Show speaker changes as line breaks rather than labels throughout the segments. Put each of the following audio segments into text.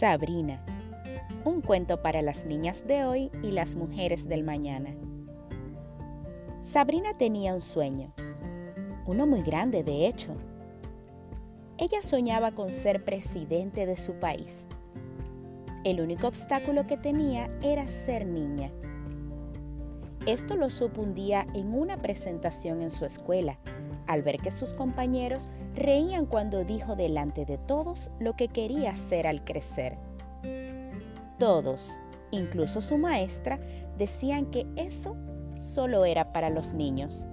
Sabrina. Un cuento para las niñas de hoy y las mujeres del mañana. Sabrina tenía un sueño, uno muy grande de hecho. Ella soñaba con ser presidente de su país. El único obstáculo que tenía era ser niña. Esto lo supo un día en una presentación en su escuela, al ver que sus compañeros reían cuando dijo delante de todos lo que quería hacer al crecer. Todos, incluso su maestra, decían que eso solo era para los niños.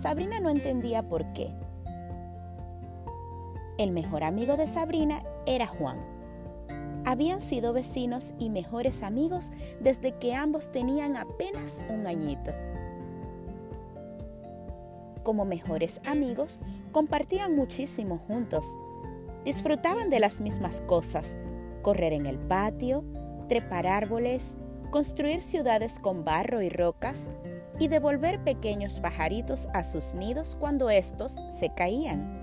Sabrina no entendía por qué. El mejor amigo de Sabrina era Juan. Habían sido vecinos y mejores amigos desde que ambos tenían apenas un añito como mejores amigos, compartían muchísimo juntos. Disfrutaban de las mismas cosas, correr en el patio, trepar árboles, construir ciudades con barro y rocas y devolver pequeños pajaritos a sus nidos cuando estos se caían.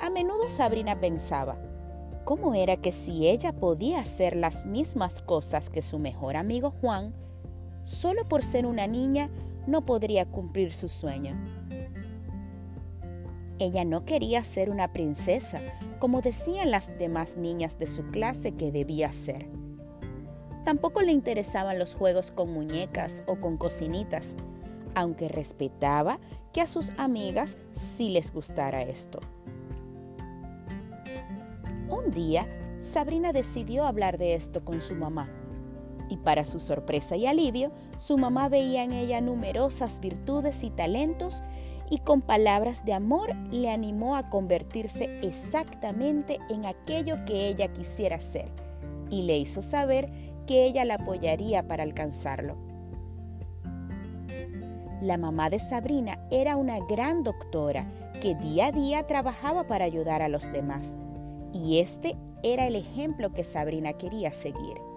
A menudo Sabrina pensaba, ¿cómo era que si ella podía hacer las mismas cosas que su mejor amigo Juan, solo por ser una niña no podría cumplir su sueño. Ella no quería ser una princesa, como decían las demás niñas de su clase que debía ser. Tampoco le interesaban los juegos con muñecas o con cocinitas, aunque respetaba que a sus amigas sí les gustara esto. Un día, Sabrina decidió hablar de esto con su mamá y para su sorpresa y alivio, su mamá veía en ella numerosas virtudes y talentos y con palabras de amor le animó a convertirse exactamente en aquello que ella quisiera ser y le hizo saber que ella la apoyaría para alcanzarlo. La mamá de Sabrina era una gran doctora que día a día trabajaba para ayudar a los demás y este era el ejemplo que Sabrina quería seguir.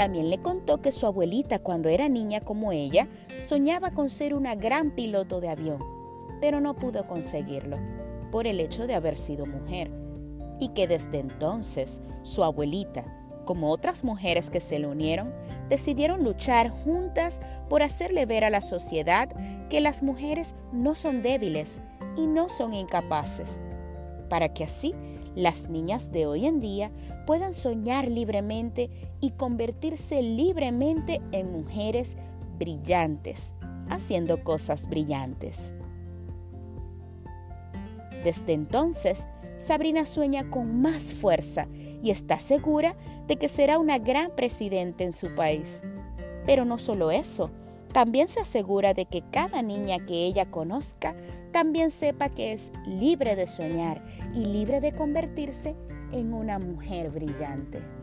También le contó que su abuelita cuando era niña como ella soñaba con ser una gran piloto de avión, pero no pudo conseguirlo por el hecho de haber sido mujer y que desde entonces su abuelita, como otras mujeres que se le unieron, decidieron luchar juntas por hacerle ver a la sociedad que las mujeres no son débiles y no son incapaces, para que así las niñas de hoy en día puedan soñar libremente y convertirse libremente en mujeres brillantes, haciendo cosas brillantes. Desde entonces, Sabrina sueña con más fuerza y está segura de que será una gran presidenta en su país. Pero no solo eso, también se asegura de que cada niña que ella conozca también sepa que es libre de soñar y libre de convertirse en una mujer brillante.